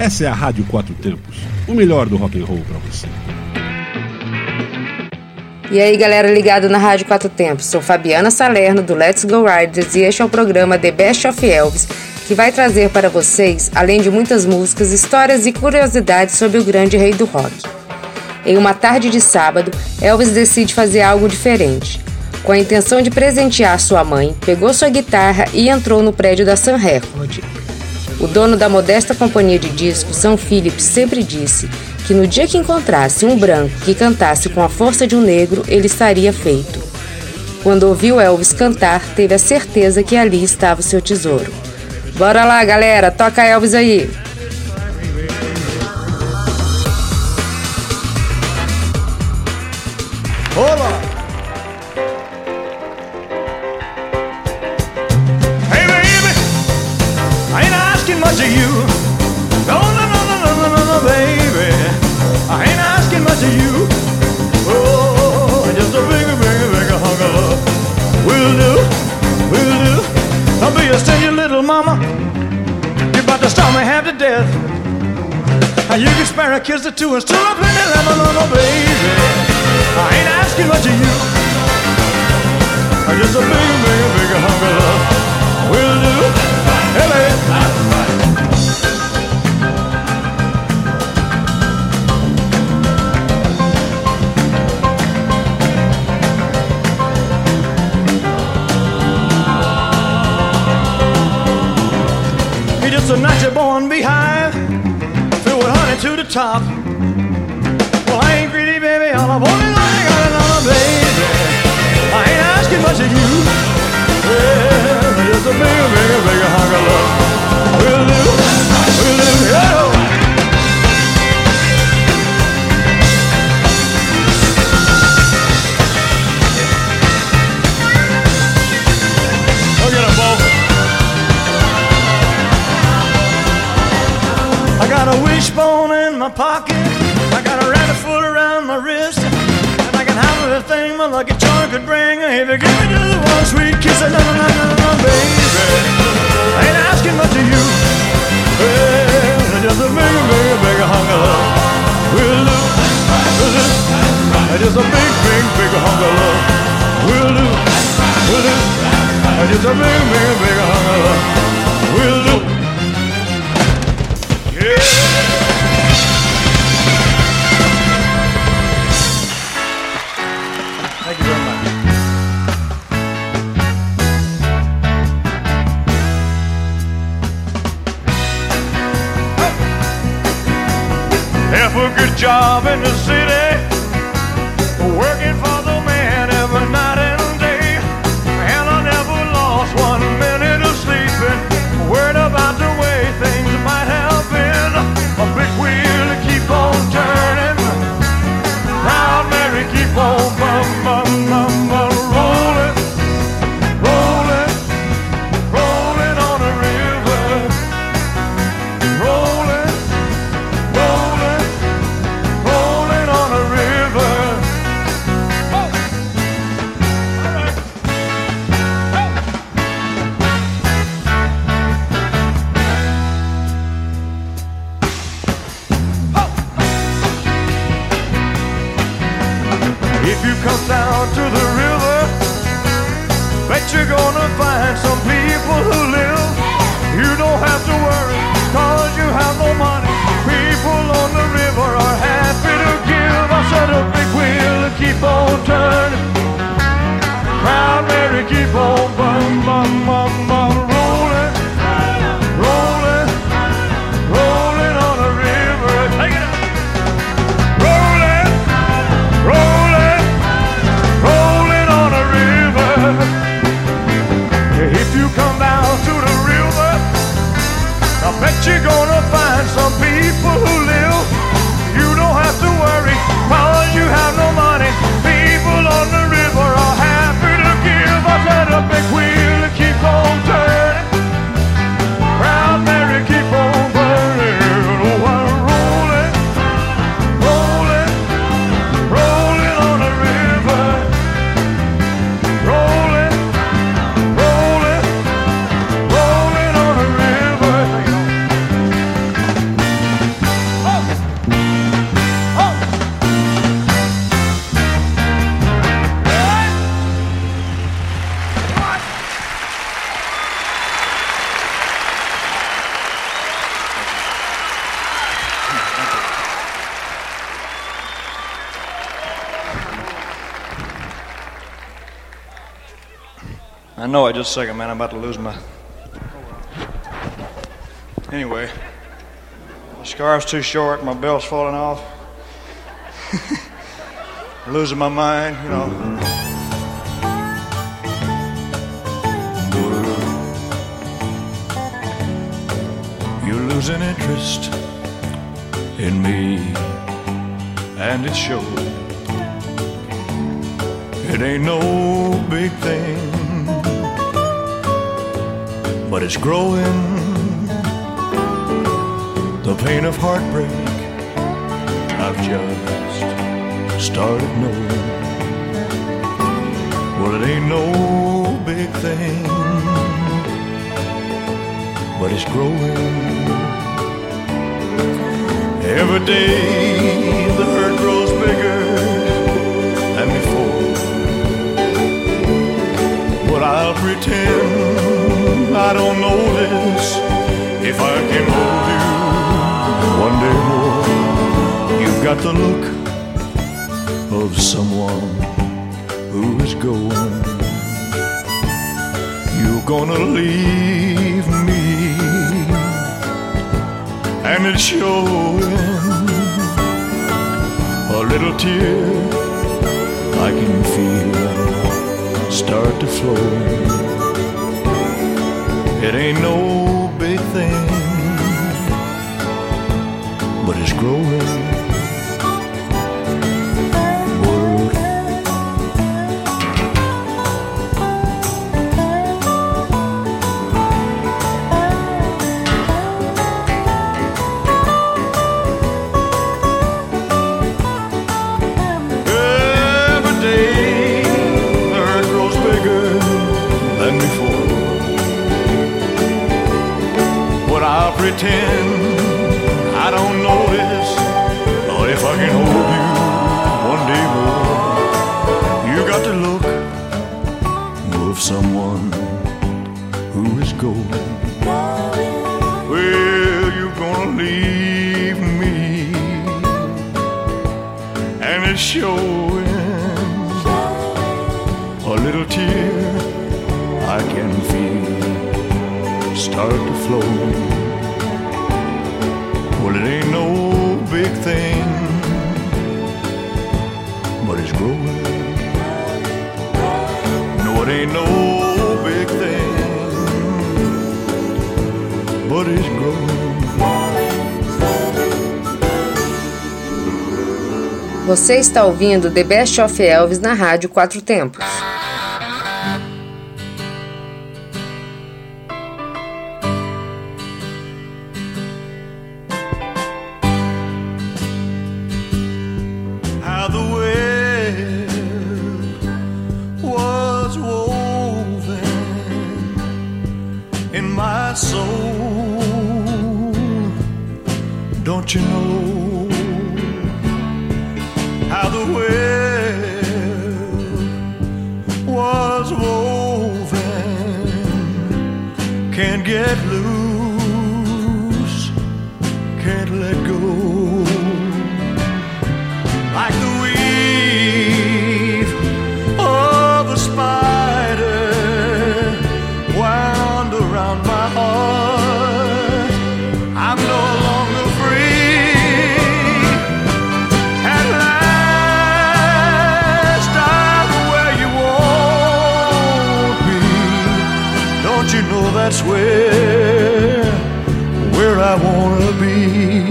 Essa é a Rádio Quatro Tempos, o melhor do rock and roll para você. E aí, galera ligado na Rádio Quatro Tempos. Sou Fabiana Salerno do Let's Go Riders e este é o programa The Best of Elvis, que vai trazer para vocês, além de muitas músicas, histórias e curiosidades sobre o grande rei do rock. Em uma tarde de sábado, Elvis decide fazer algo diferente. Com a intenção de presentear sua mãe, pegou sua guitarra e entrou no prédio da Sun Record. O dono da modesta companhia de discos, São Philip, sempre disse que no dia que encontrasse um branco que cantasse com a força de um negro, ele estaria feito. Quando ouviu Elvis cantar, teve a certeza que ali estava o seu tesouro. Bora lá, galera, toca Elvis aí! Olá! to and stir up plenty lemon on a oh, baby. I ain't asking much of you. I just a big, big, big hunk of love will do. Hey, baby. It's a natural born beehive, filled with honey to the top. tragédie It's a blue. out to the Just a second, man. I'm about to lose my. Anyway, my scarf's too short. My belt's falling off. losing my mind, you know. You're losing interest in me, and it shows. It ain't no big thing, but it's growing. The pain of heartbreak I've just started knowing. Well, it ain't no big thing, but it's growing. Every day the hurt grows bigger than before. But I'll pretend I don't know this if I can hold you one day more. You've got the look of someone who is going. You're gonna leave me, and it's showing. A little tear I can feel start to flow. It ain't no big thing, but it's growing. Pretend I don't notice. Or if I can hold you one day more, you got the look of someone who is going. Well, you're gonna leave me and it's showing a little tear I can feel start to flow. Você está ouvindo The Best of Elvis na Rádio Quatro Tempos. That's where, where I wanna be?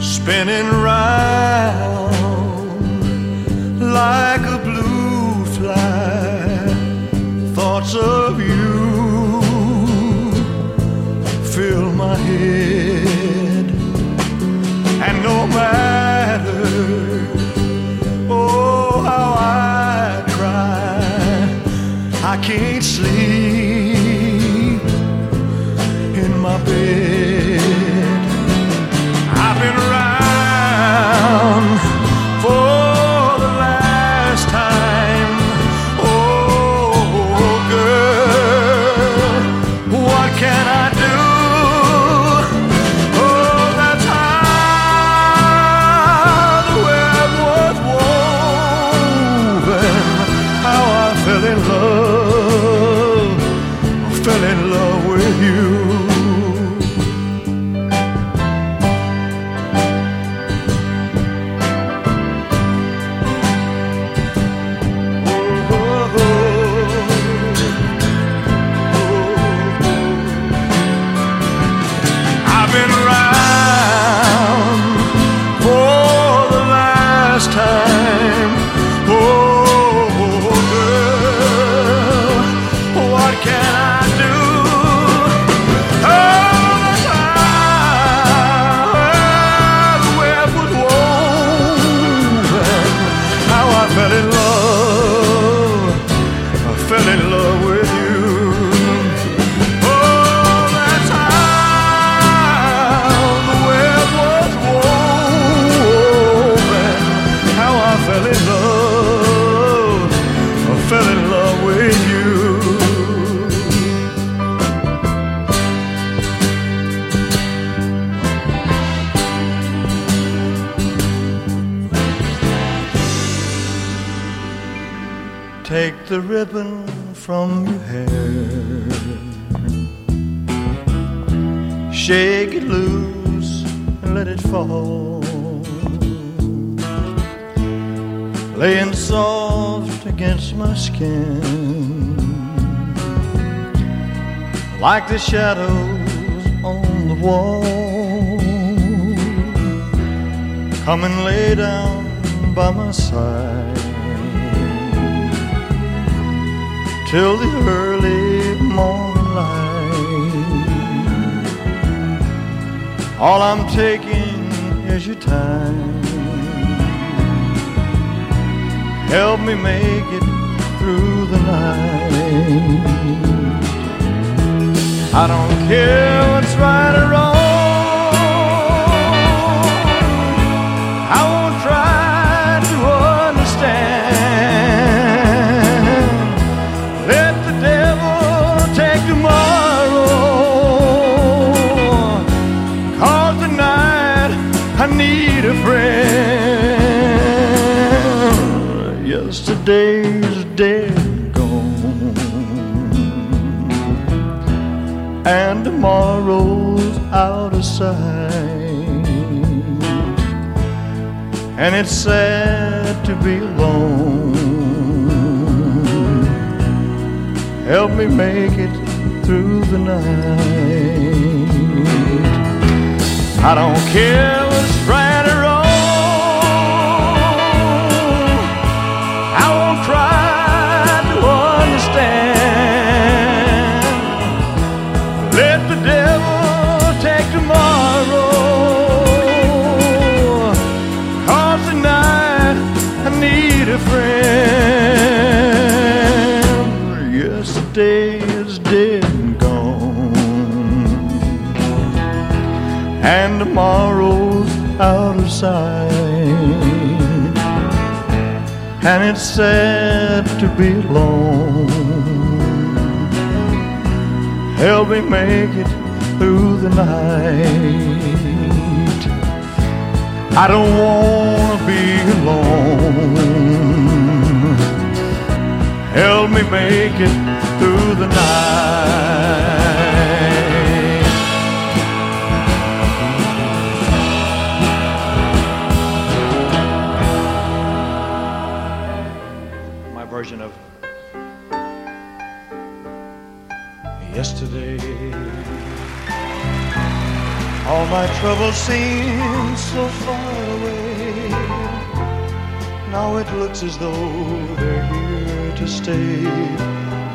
spinning like the shadows on the wall. Come and lay down by my side till the early morning light. All I'm taking is your time help me make it through the night. I don't care what's right or wrong. I won't try to understand. Let the devil take tomorrow. Cause tonight I need a friend. Yesterday's And it's sad to be alone. Help me make it through the night. I don't care Yesterday is dead and gone. And tomorrow's out of sight and it's sad to be alone. Help me make it through the night. I don't wanna be alone. Help me make it the night. My version of yesterday. All my troubles seem so far away. Now it looks as though they're here to stay.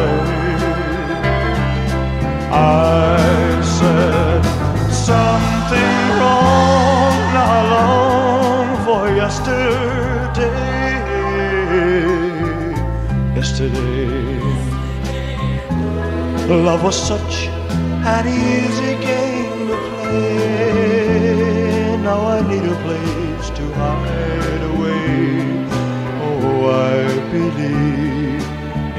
say. I said something wrong. Now I long for yesterday. Yesterday, love was such an easy game to play. Now I need a place to hide away. Oh, I believe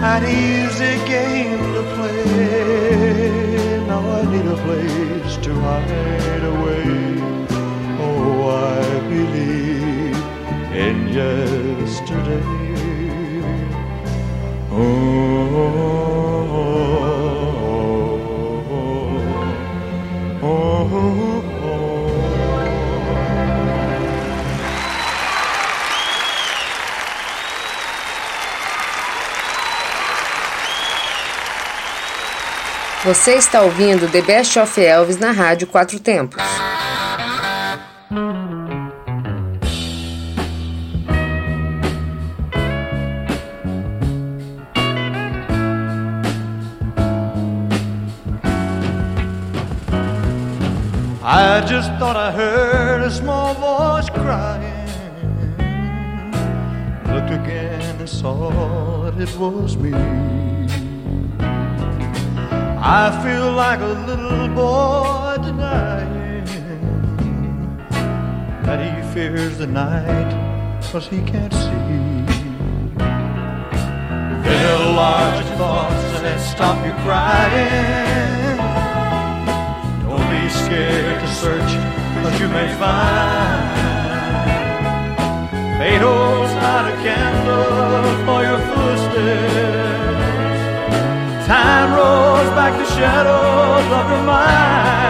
an easy game to play. Now I need a place to hide away. Oh, I believe in yesterday. Oh. Você está ouvindo The Best of Elvis na Rádio Quatro Tempos. I just thought I heard a small voice crying. Looked again and saw that it was me. I feel like a little boy denying that he fears the night cause he can't see. There are large thoughts that stop you crying Don't be scared to search, but you may find fate holds out a candle for your footsteps. Time rolls back the shadows of your mind.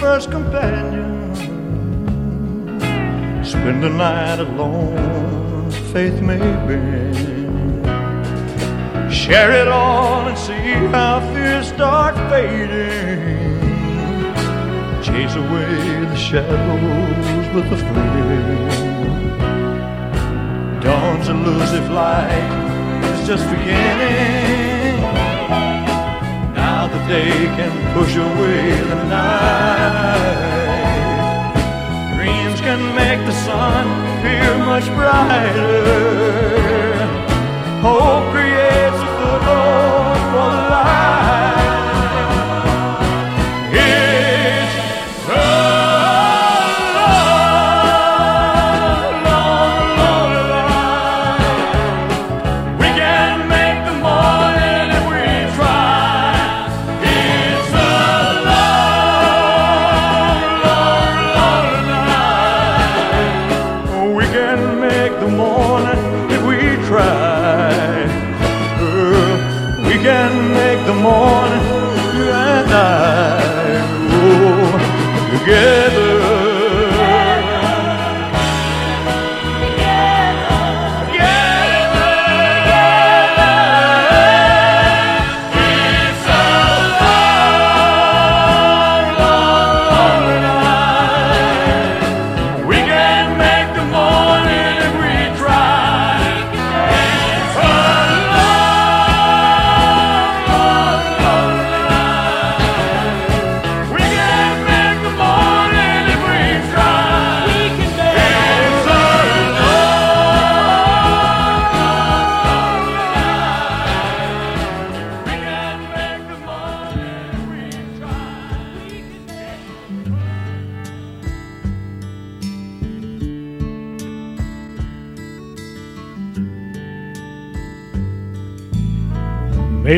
First companion. Spend the night alone, faith may bend. Share it all and see how fears start fading. Chase away the shadows with a flame. Dawn's elusive light is just beginning day can push away the night. Dreams can make the sun appear much brighter. Hope creates a foothold for the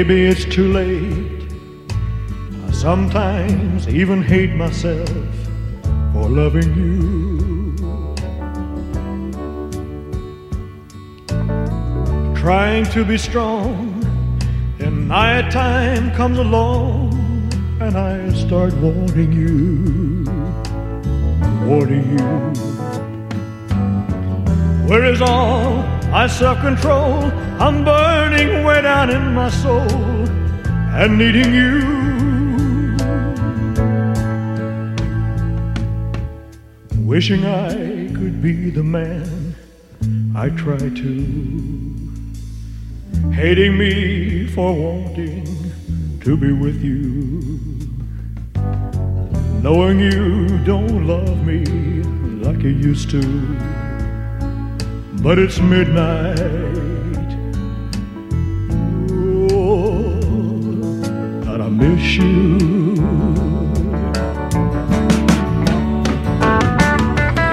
Maybe it's too late. I sometimes even hate myself for loving you. Trying to be strong, and night time comes along, and I start wanting you, wanting you. Where is all my self control? I'm burning way down in my soul and needing you. Wishing I could be the man I try to. Hating me for wanting to be with you. Knowing you don't love me like you used to but it's midnight. Oh, and I miss you.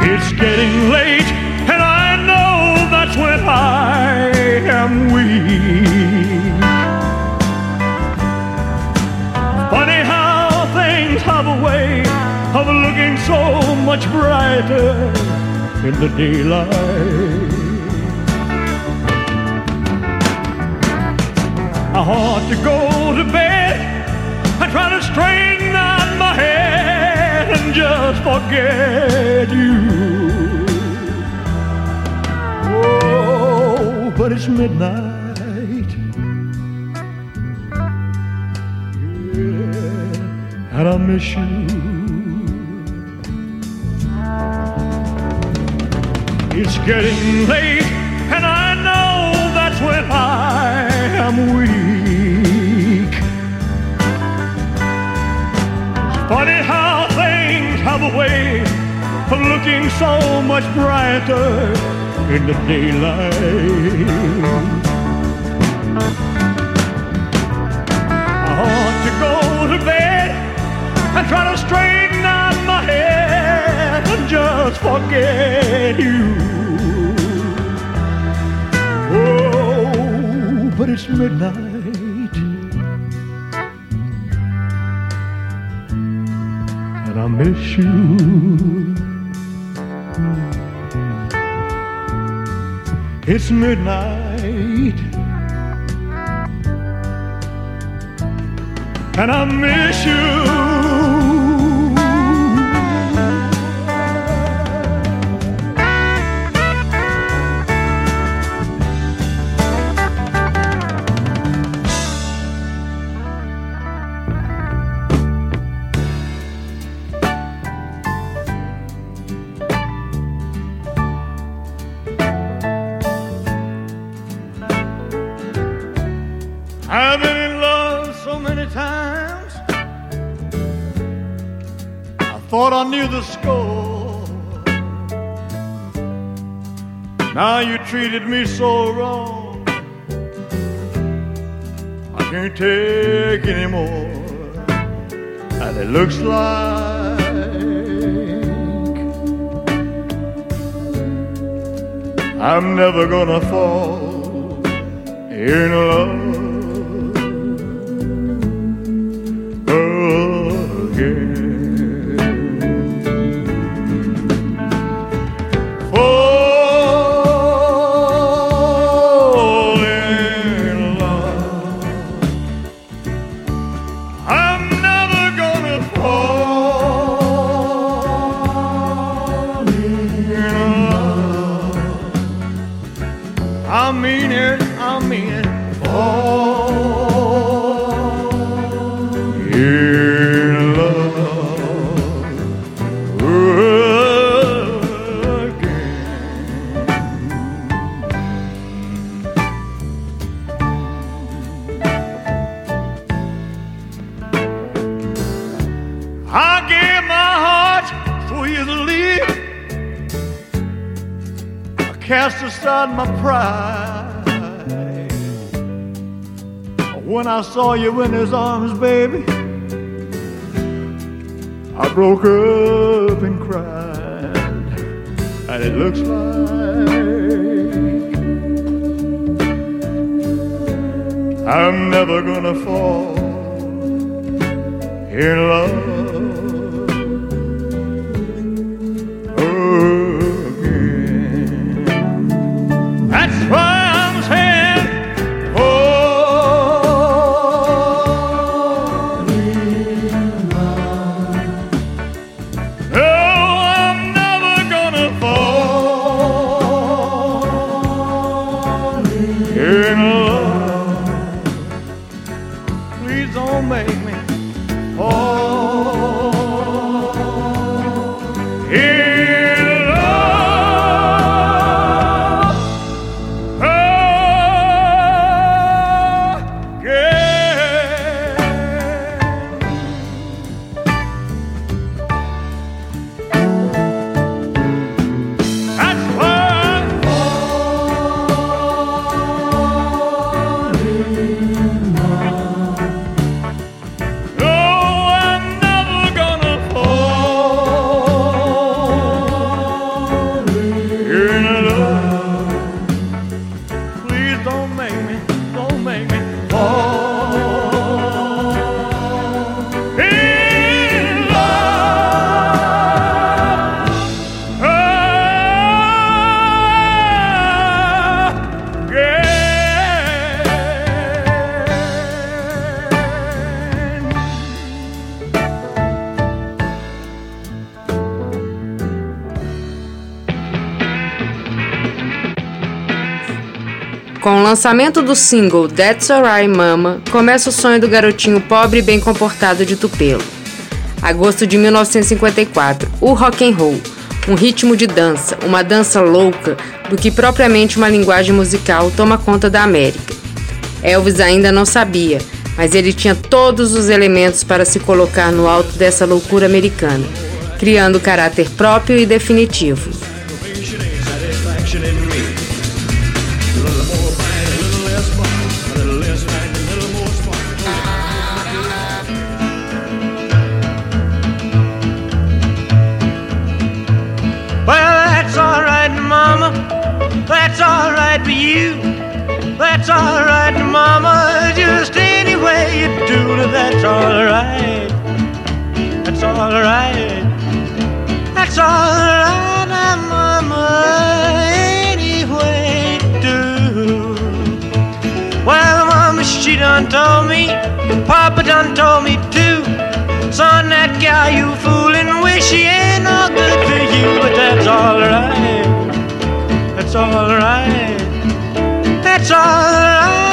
It's getting late, and I know that's when I am weak. Funny how things have a way of looking so much brighter in the daylight. I ought to go to bed and try to straighten out my head and just forget you. Oh, but it's midnight. Yeah, and I miss you. It's getting late, and I know that's when I am weak. Funny how things have a way of looking so much brighter in the daylight. I ought to go to bed and try to straighten out my head and just forget you. Oh, but it's midnight. I miss you. It's midnight. And I miss you. Treated me so wrong. I can't take anymore. And it looks like I'm never gonna fall in love I saw you in his arms, baby, I broke up and cried. And it looks like I'm never gonna fall in love lançamento do single That's Alright Mama, começa o sonho do garotinho pobre e bem comportado de Tupelo. Agosto de 1954, o rock and roll, um ritmo de dança, uma dança louca, do que propriamente uma linguagem musical toma conta da América. Elvis ainda não sabia, mas ele tinha todos os elementos para se colocar no alto dessa loucura americana, criando caráter próprio e definitivo. Alright. That's alright, Mama. Any way you do. Well, Mama, she done told me. Papa done told me too. Son, that gal you fooling, wish she ain't no good to you, but that's alright that's alright. That's alright,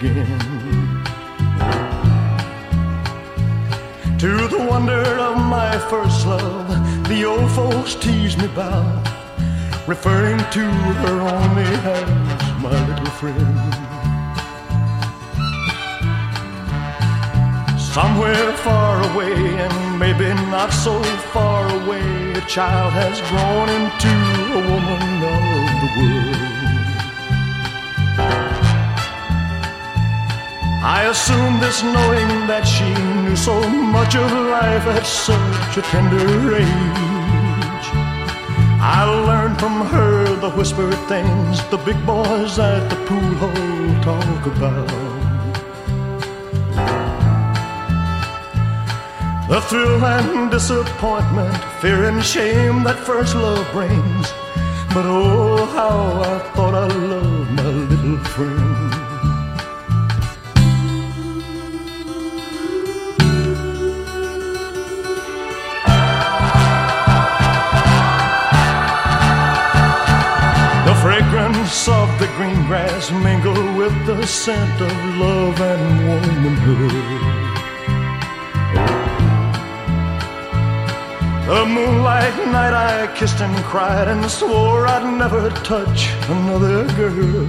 again. To the wonder of my first love, the old folks tease me about, referring to her only as my little friend. Somewhere far away, and maybe not so far away, a child has grown into a woman of the world. I assume this knowing that she knew so much of life at such a tender age. I learned from her the whispered things the big boys at the pool hall talk about. The thrill and disappointment, fear and shame that first love brings. But oh, how I thought I loved my little friend. Fragrance of the green grass mingled with the scent of love and womanhood. The moonlight night I kissed and cried and swore I'd never touch another girl.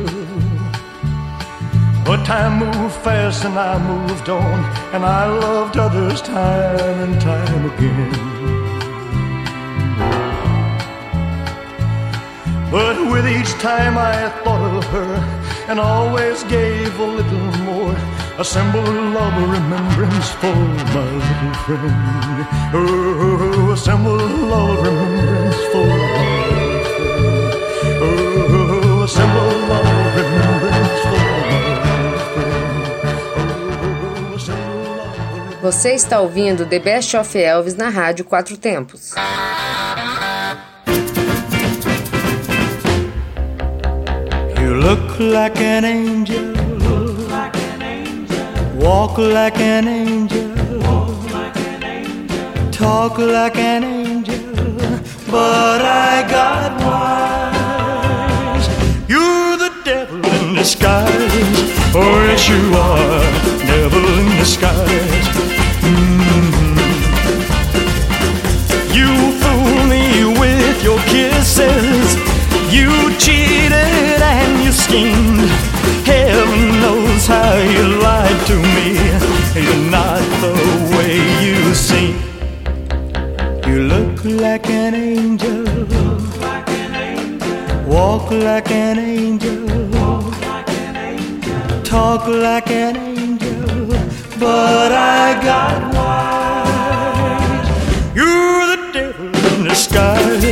But time moved fast and I moved on, and I loved others time and time again. But with each time I thought of her and always gave a little more a symbol of remembrance for my little friend. Oh, a symbol of remembrance for my little friend. Oh, a symbol of remembrance for my little friend. Você está ouvindo The Best of Elvis na Rádio Quatro Tempos. You look like an angel Walk like an angel. Talk like an angel. But I got wise. You're the devil in disguise. Oh, yes, you are. Devil in disguise. Mm-hmm. You fool me with your kisses. You cheated Heaven knows how you lied to me. You're not the way you seem. You look like an angel. Walk like an angel. Talk like an angel. But I got wise. You're the devil in disguise.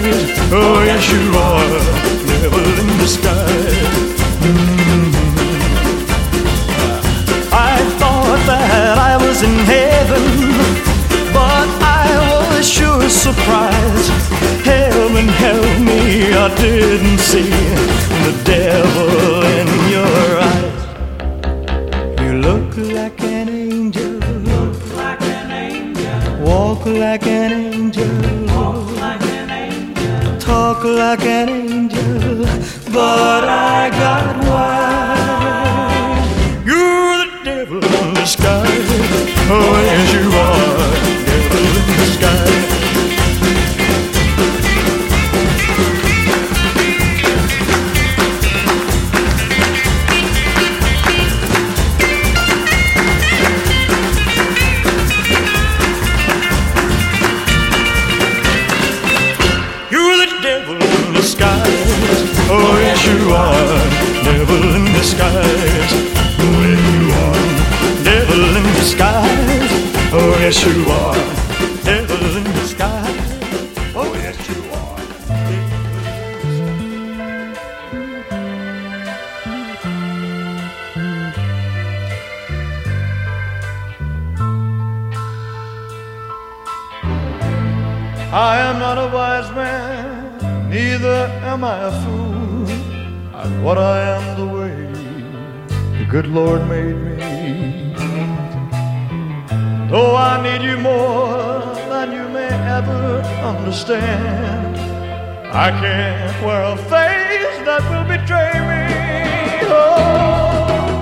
Oh, yes, you are. Devil in disguise. Sure surprised. Heaven help me, I didn't see the devil in your eyes. You look like an angel, look like an angel. walk like an angel, walk like an angel. talk like an angel, but I got wise. You're the devil in disguise. Oh, yes, you are, devil in disguise. Oh, yes, you are, devil in disguise. Oh, yes, you are, yes, you are. a wise man, neither am I a fool. I'm what I am good Lord made me. Though I need you more than you may ever understand, I can't wear a face that will betray me. Oh,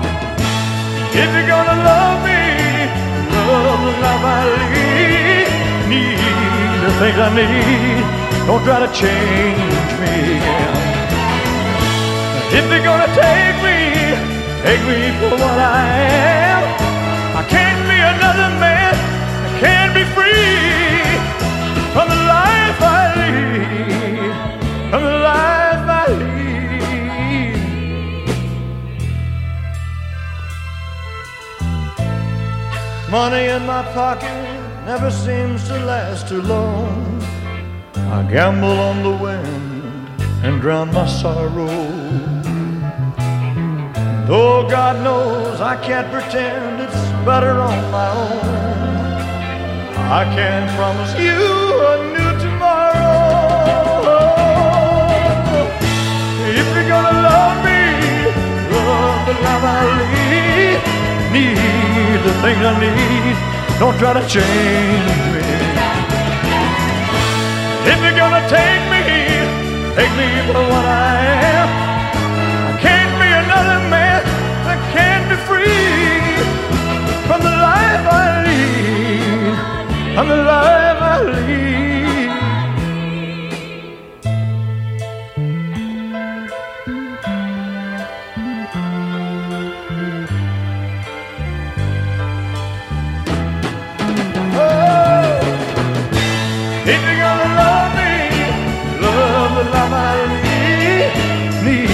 if you're gonna love me, love the life I lead, need the things I need. Don't try to change me. If you're gonna take take me for what I am. I can't be another man. I can't be free from the life I lead. From the life I lead. Money in my pocket never seems to last too long. I gamble on the wind and drown my sorrow. Though God knows I can't pretend it's better on my own, I can't promise you a new tomorrow. If you're gonna love me, love the life I lead, need the things I need, don't try to change me. If you're gonna take me, take me for what I am. From the life I lead. Oh, if you're gonna love me, love the life I lead, need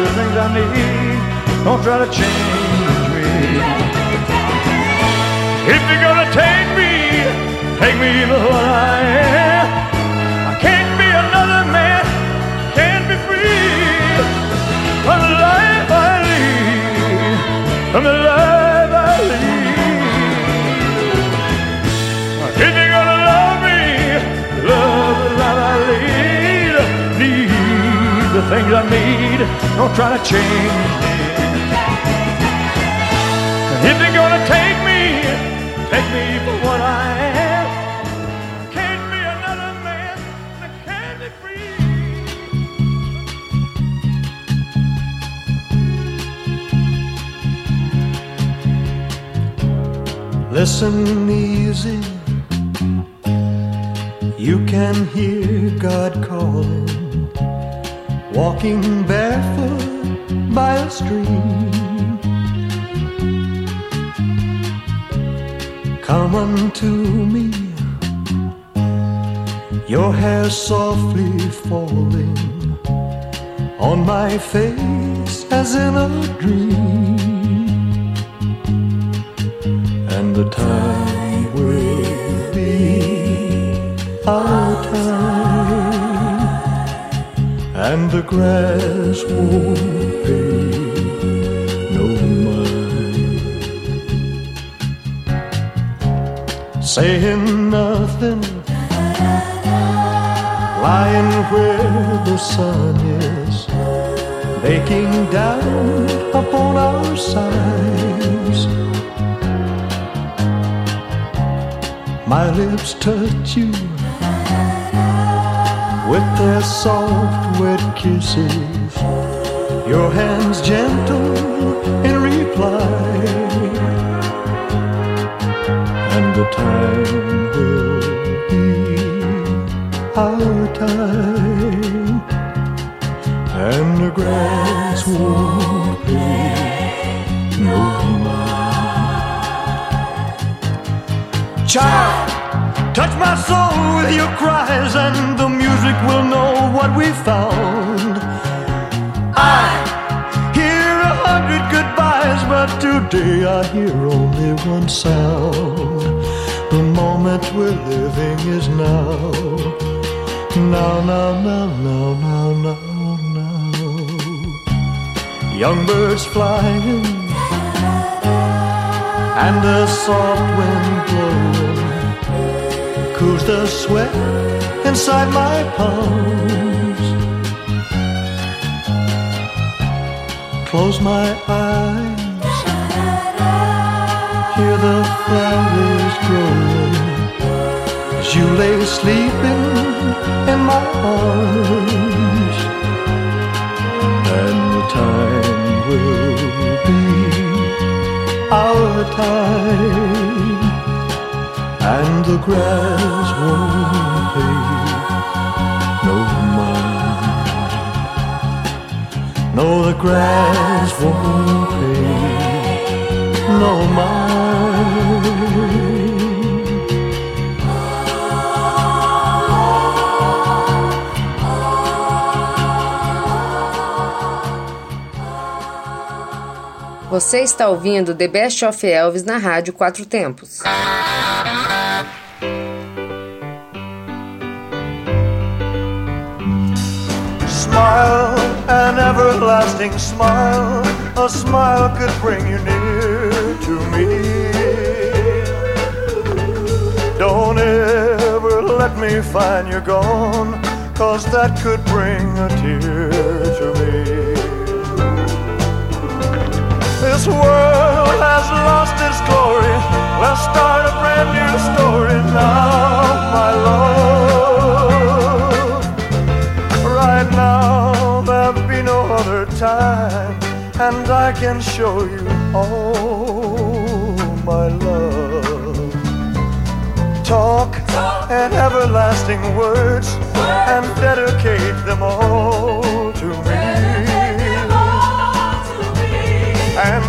the things I need. Don't try to change me. If you're gonna take me, take me for what I am. I can't be another man, can't be free from the life I lead, from the life I lead. If you're gonna love me, love the life I lead, need the things I need, don't try to change me. If you're gonna take Listen easy. You can hear God calling, walking barefoot by a stream. Come unto me, your hair softly falling on my face as in a dream. The time will be our time, and the grass won't pay no mind. Saying nothing, lying where the sun is, baking down upon our sides. My lips touch you with their soft, wet kisses. Your hands gentle in reply. And the time will be our time. And the grass won't pay no mind. Child, touch my soul with your cries, and the music will know what we found. I hear a hundred goodbyes, but today I hear only one sound. The moment we're living is now. Now, now, now, now, now, now, now. Young birds flying, and a soft wind blowing cools the sweat inside my palms. Close my eyes, hear the flowers growing as you lay sleeping in my arms. And the time will be our time and the grass won't pay no mind. No, the grass won't pay no mind. Você está ouvindo The Best of Elvis na Rádio Quatro Tempos. Smile, an everlasting smile. A smile could bring you near to me. Don't ever let me find you're gone, cause that could bring a tear to me. This world has lost its glory. Let's start a brand new story now, my love. Right now, there'll be no other time, and I can show you all my love. Talk and everlasting words, and dedicate them all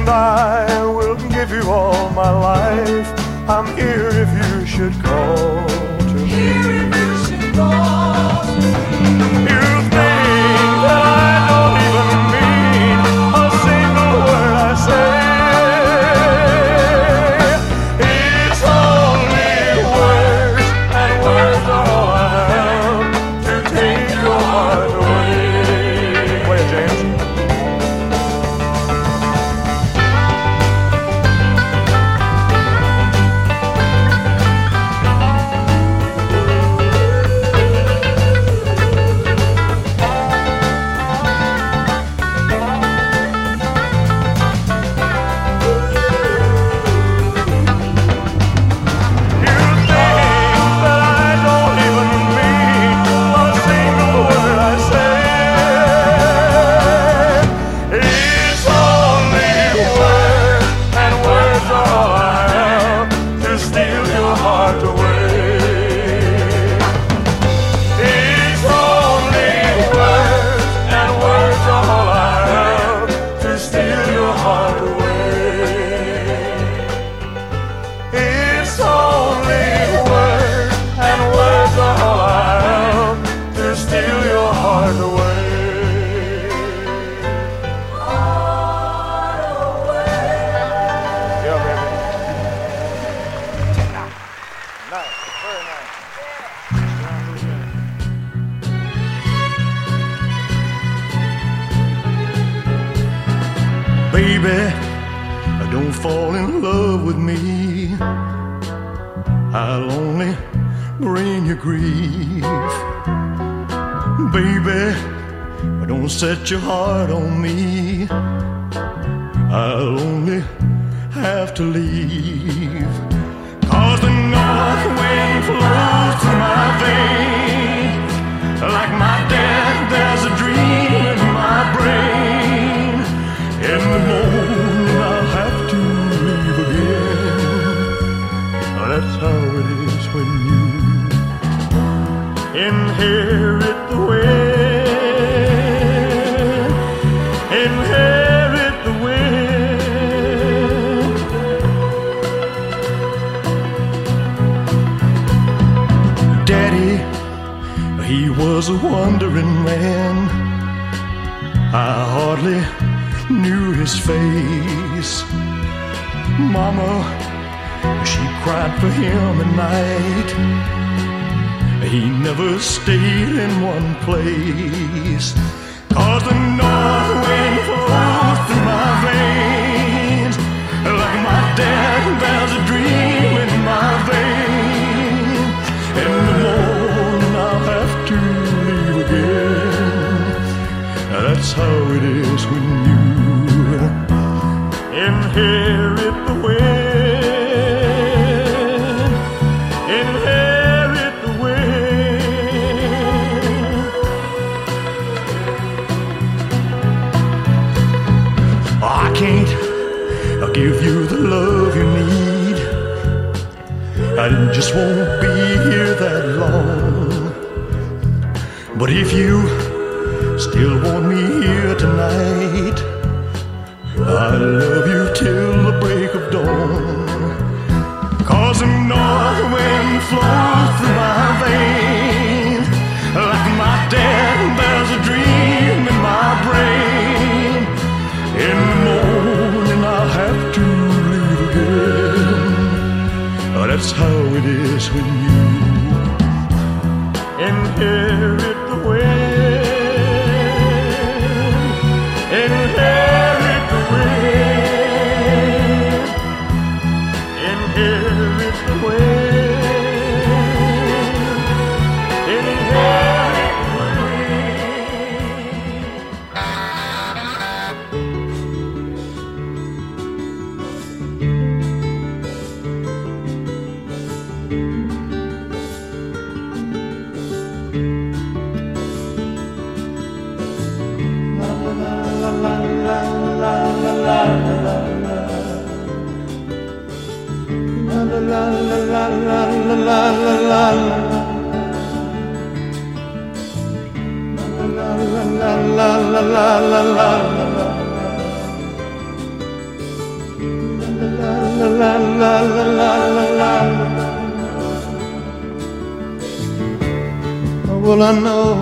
And I will give you all my life. I'm here if you should call heart on me. I'll only have to leave. Cause the north wind flows through my veins. Like my dad, there's a dream in my brain. In the morning, I'll have to leave again. That's how it is when you the was a wandering man. I hardly knew his face. Mama, she cried for him at night. He never stayed in one place. How it is when you inherit the wind. Inherit the wind. I can't give you the love you need. I just won't be here that long. But if you I love you till the break of dawn. Cause the north wind flows Well, I know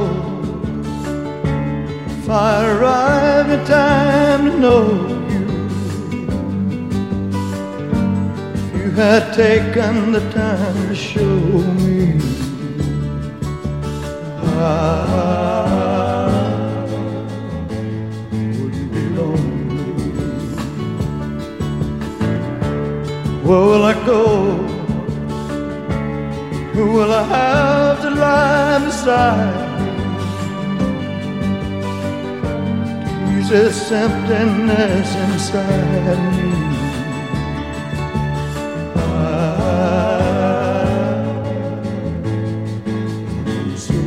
if I arrive in time to know you, if you had taken the time to show me, I Where will I go? Who will I have to lie beside? me? This emptiness inside me. I'm so.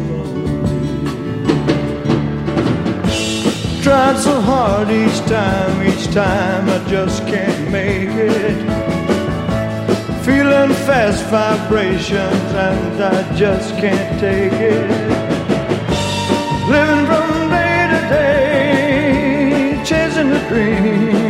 Tried so hard each time, each time I just can't make it. Feeling fast vibrations and I just can't take it. Living from day to day, chasing a dream.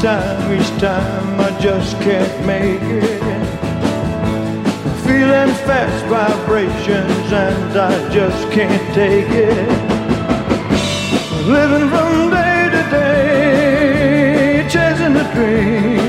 Time, each time I just can't make it. Feeling fast vibrations and I just can't take it. Living from day to day, chasing a dream.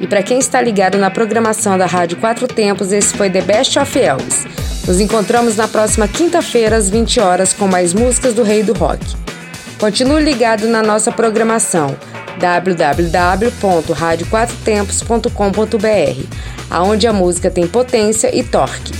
E para quem está ligado na programação da Rádio Quatro Tempos, esse foi The Best of Elvis. Nos encontramos na próxima quinta-feira às 20 horas com mais músicas do Rei do Rock. Continue ligado na nossa programação www.radioquatrotempos.com.br, aonde a música tem potência e torque.